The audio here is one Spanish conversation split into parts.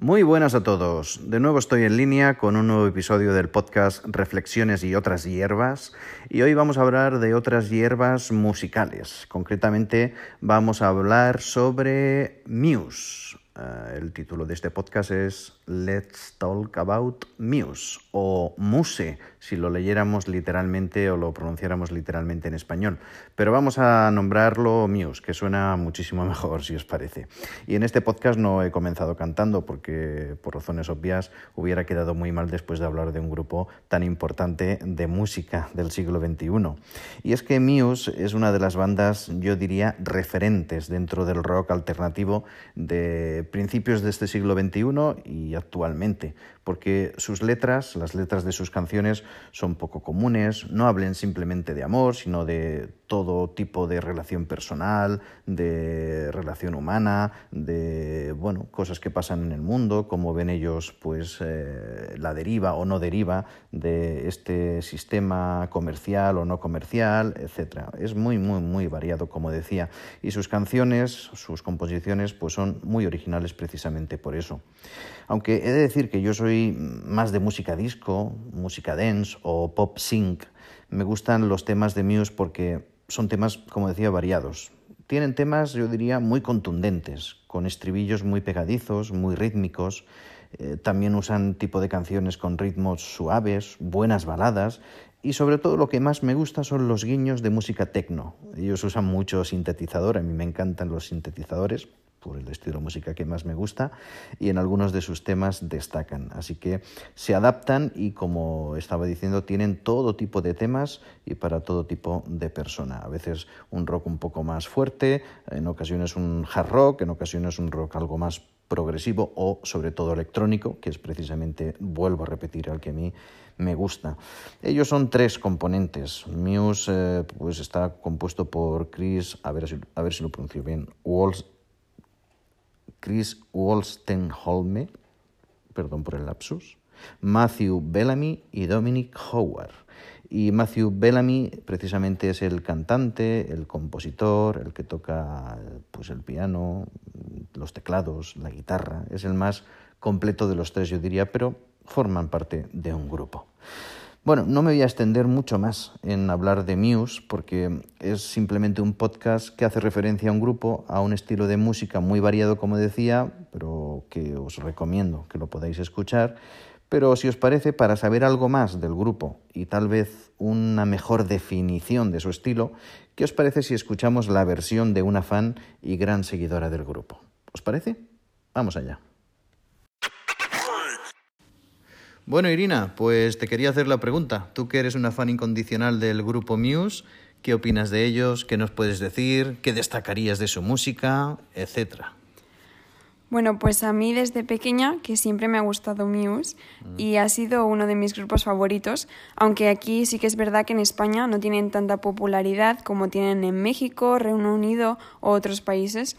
Muy buenas a todos. De nuevo estoy en línea con un nuevo episodio del podcast Reflexiones y otras hierbas. Y hoy vamos a hablar de otras hierbas musicales. Concretamente vamos a hablar sobre Muse. Eh, el título de este podcast es Let's Talk About Muse o Muse, si lo leyéramos literalmente o lo pronunciáramos literalmente en español. Pero vamos a nombrarlo Muse, que suena muchísimo mejor, si os parece. Y en este podcast no he comenzado cantando porque, por razones obvias, hubiera quedado muy mal después de hablar de un grupo tan importante de música del siglo XXI. Y es que Muse es una de las bandas, yo diría, referentes dentro del rock alternativo de principios de este siglo XXI y actualmente, porque sus letras, las letras de sus canciones son poco comunes, no hablen simplemente de amor, sino de todo tipo de relación personal, de relación humana, de bueno, cosas que pasan en el mundo, cómo ven ellos pues eh, la deriva o no deriva de este sistema comercial o no comercial, etcétera. Es muy muy muy variado, como decía, y sus canciones, sus composiciones pues son muy originales precisamente por eso. Aunque he de decir que yo soy más de música disco, música dance o pop sync, me gustan los temas de Muse porque son temas, como decía, variados. Tienen temas, yo diría, muy contundentes, con estribillos muy pegadizos, muy rítmicos. Eh, también usan tipo de canciones con ritmos suaves, buenas baladas y sobre todo lo que más me gusta son los guiños de música techno. Ellos usan mucho sintetizador, a mí me encantan los sintetizadores por el estilo de música que más me gusta y en algunos de sus temas destacan. Así que se adaptan y como estaba diciendo tienen todo tipo de temas y para todo tipo de persona. A veces un rock un poco más fuerte, en ocasiones un hard rock, en ocasiones un rock algo más progresivo o sobre todo electrónico, que es precisamente, vuelvo a repetir, al que a mí me gusta. Ellos son tres componentes. Muse eh, pues está compuesto por Chris, a ver si, a ver si lo pronuncio bien, Walls Chris Wolstenholme, perdón por el lapsus, Matthew Bellamy y Dominic Howard. Y Matthew Bellamy precisamente es el cantante, el compositor, el que toca pues, el piano, los teclados, la guitarra. Es el más completo de los tres, yo diría, pero forman parte de un grupo. Bueno, no me voy a extender mucho más en hablar de Muse porque es simplemente un podcast que hace referencia a un grupo, a un estilo de música muy variado, como decía, pero que os recomiendo que lo podáis escuchar. Pero si os parece, para saber algo más del grupo y tal vez una mejor definición de su estilo, ¿qué os parece si escuchamos la versión de una fan y gran seguidora del grupo? ¿Os parece? Vamos allá. Bueno, Irina, pues te quería hacer la pregunta. Tú que eres una fan incondicional del grupo Muse, ¿qué opinas de ellos? ¿Qué nos puedes decir? ¿Qué destacarías de su música? Etcétera. Bueno, pues a mí desde pequeña, que siempre me ha gustado Muse mm. y ha sido uno de mis grupos favoritos, aunque aquí sí que es verdad que en España no tienen tanta popularidad como tienen en México, Reino Unido o otros países.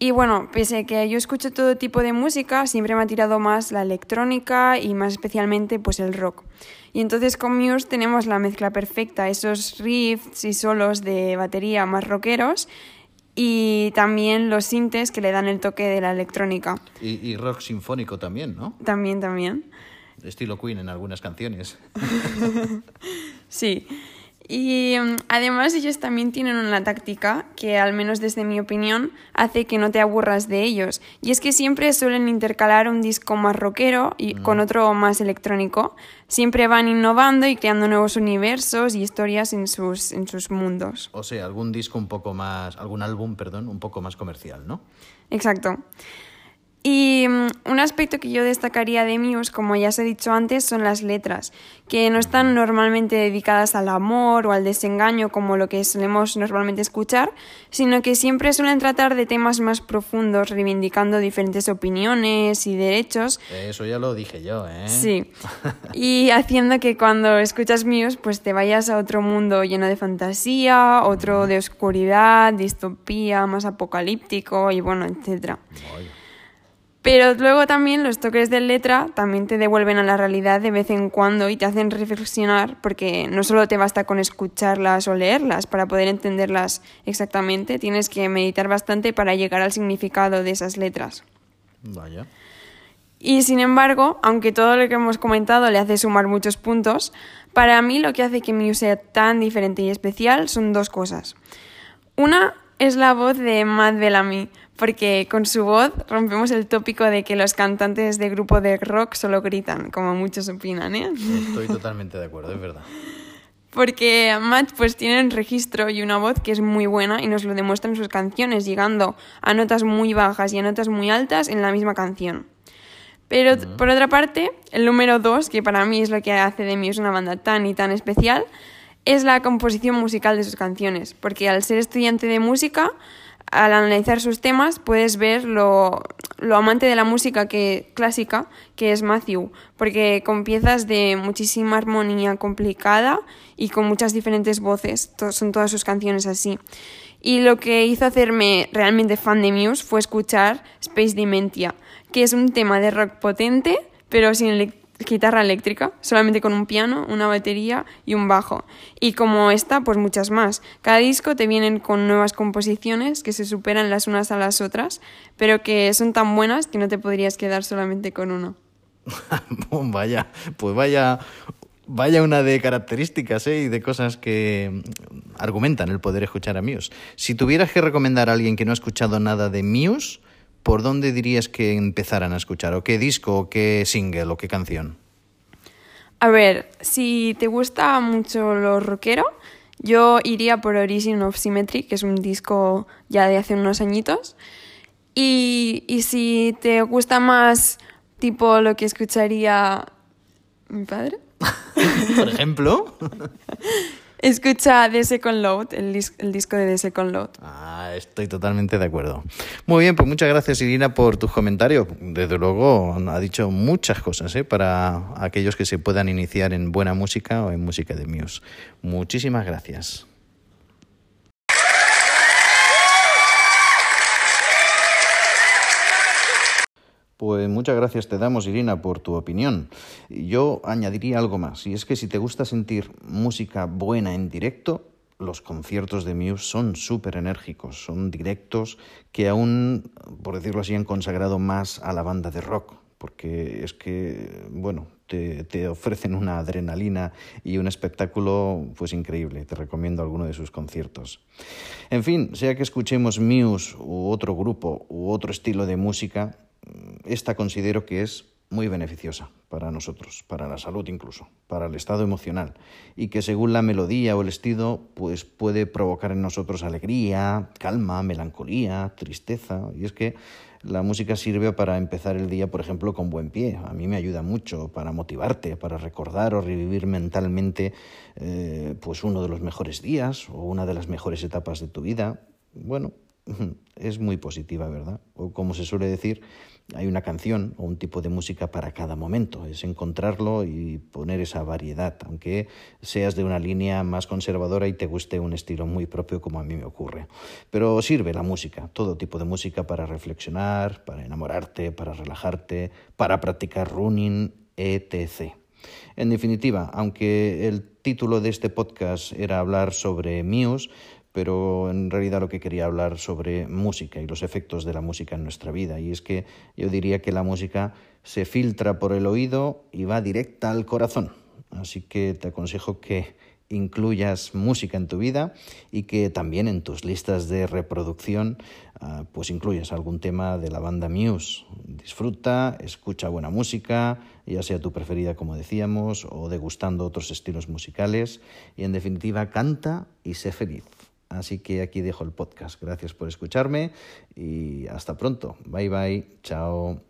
Y bueno, pese a que yo escucho todo tipo de música, siempre me ha tirado más la electrónica y más especialmente pues el rock. Y entonces con Muse tenemos la mezcla perfecta, esos riffs y solos de batería más rockeros y también los sintes que le dan el toque de la electrónica. Y, y rock sinfónico también, ¿no? También, también. Estilo Queen en algunas canciones. sí. Y mm, además ellos también tienen una táctica que, al menos desde mi opinión, hace que no te aburras de ellos. Y es que siempre suelen intercalar un disco más rockero y mm. con otro más electrónico. Siempre van innovando y creando nuevos universos y historias en sus, en sus mundos. O sea, algún disco un poco más, algún álbum, perdón, un poco más comercial, ¿no? Exacto. Y mm, un aspecto que yo destacaría de Muse, como ya os he dicho antes, son las letras, que no están normalmente dedicadas al amor o al desengaño como lo que solemos normalmente escuchar, sino que siempre suelen tratar de temas más profundos, reivindicando diferentes opiniones y derechos. Eso ya lo dije yo, ¿eh? Sí. Y haciendo que cuando escuchas Muse, pues te vayas a otro mundo lleno de fantasía, otro de oscuridad, distopía, más apocalíptico y bueno, etcétera. Pero luego también los toques de letra también te devuelven a la realidad de vez en cuando y te hacen reflexionar porque no solo te basta con escucharlas o leerlas para poder entenderlas exactamente, tienes que meditar bastante para llegar al significado de esas letras. Vaya. Y sin embargo, aunque todo lo que hemos comentado le hace sumar muchos puntos, para mí lo que hace que Muse sea tan diferente y especial son dos cosas. Una es la voz de Matt Bellamy, porque con su voz rompemos el tópico de que los cantantes de grupo de rock solo gritan, como muchos opinan, ¿eh? Estoy totalmente de acuerdo, es verdad. Porque Matt pues tiene un registro y una voz que es muy buena y nos lo demuestra en sus canciones, llegando a notas muy bajas y a notas muy altas en la misma canción. Pero por otra parte, el número dos, que para mí es lo que hace de mí es una banda tan y tan especial, es la composición musical de sus canciones. Porque al ser estudiante de música, al analizar sus temas, puedes ver lo, lo amante de la música que, clásica que es Matthew. Porque con piezas de muchísima armonía complicada y con muchas diferentes voces. son todas sus canciones así. Y lo que hizo hacerme realmente fan de Muse fue escuchar Space Dementia que es un tema de rock potente, pero sin guitarra eléctrica, solamente con un piano, una batería y un bajo. Y como esta, pues muchas más. Cada disco te vienen con nuevas composiciones que se superan las unas a las otras, pero que son tan buenas que no te podrías quedar solamente con uno. vaya, pues vaya Vaya una de características ¿eh? y de cosas que argumentan el poder escuchar a Muse. Si tuvieras que recomendar a alguien que no ha escuchado nada de Muse, ¿por dónde dirías que empezaran a escuchar? ¿O qué disco, o qué single, o qué canción? A ver, si te gusta mucho lo rockero, yo iría por Origin of Symmetry, que es un disco ya de hace unos añitos. Y, y si te gusta más tipo lo que escucharía mi padre. por ejemplo. Escucha The Second Load, el, disco de The Second Load. Ah, estoy totalmente de acuerdo. Muy bien, pues muchas gracias Irina por tus comentarios. Desde luego ha dicho muchas cosas ¿eh? para aquellos que se puedan iniciar en buena música o en música de Muse. Muchísimas gracias. Pues muchas gracias te damos, Irina, por tu opinión. Yo añadiría algo más, y es que si te gusta sentir música buena en directo, los conciertos de Muse son súper enérgicos, son directos que aún, por decirlo así, han consagrado más a la banda de rock, porque es que, bueno, te, te, ofrecen una adrenalina y un espectáculo pues increíble. Te recomiendo alguno de sus conciertos. En fin, sea que escuchemos Muse u otro grupo u otro estilo de música, esta considero que es muy beneficiosa para nosotros, para la salud incluso, para el estado emocional, y que según la melodía o el estilo, pues puede provocar en nosotros alegría, calma, melancolía, tristeza, y es que la música sirve para empezar el día, por ejemplo, con buen pie. A mí me ayuda mucho para motivarte, para recordar o revivir mentalmente eh, pues uno de los mejores días o una de las mejores etapas de tu vida. Bueno, es muy positiva, ¿verdad? O como se suele decir, hay una canción o un tipo de música para cada momento, es encontrarlo y poner esa variedad, aunque seas de una línea más conservadora y te guste un estilo muy propio como a mí me ocurre. Pero sirve la música, todo tipo de música para reflexionar, para enamorarte, para relajarte, para practicar running, etc. En definitiva, aunque el título de este podcast era hablar sobre Muse, pero en realidad lo que quería hablar sobre música y los efectos de la música en nuestra vida. Y es que yo diría que la música se filtra por el oído y va directa al corazón. Así que te aconsejo que incluyas música en tu vida y que también en tus listas de reproducción ah, pues incluyas algún tema de la banda Muse. Disfruta, escucha buena música, ya sea tu preferida como decíamos o degustando otros estilos musicales y en definitiva canta y sé feliz. Así que aquí dejo el podcast. Gracias por escucharme y hasta pronto. Bye bye. Chao.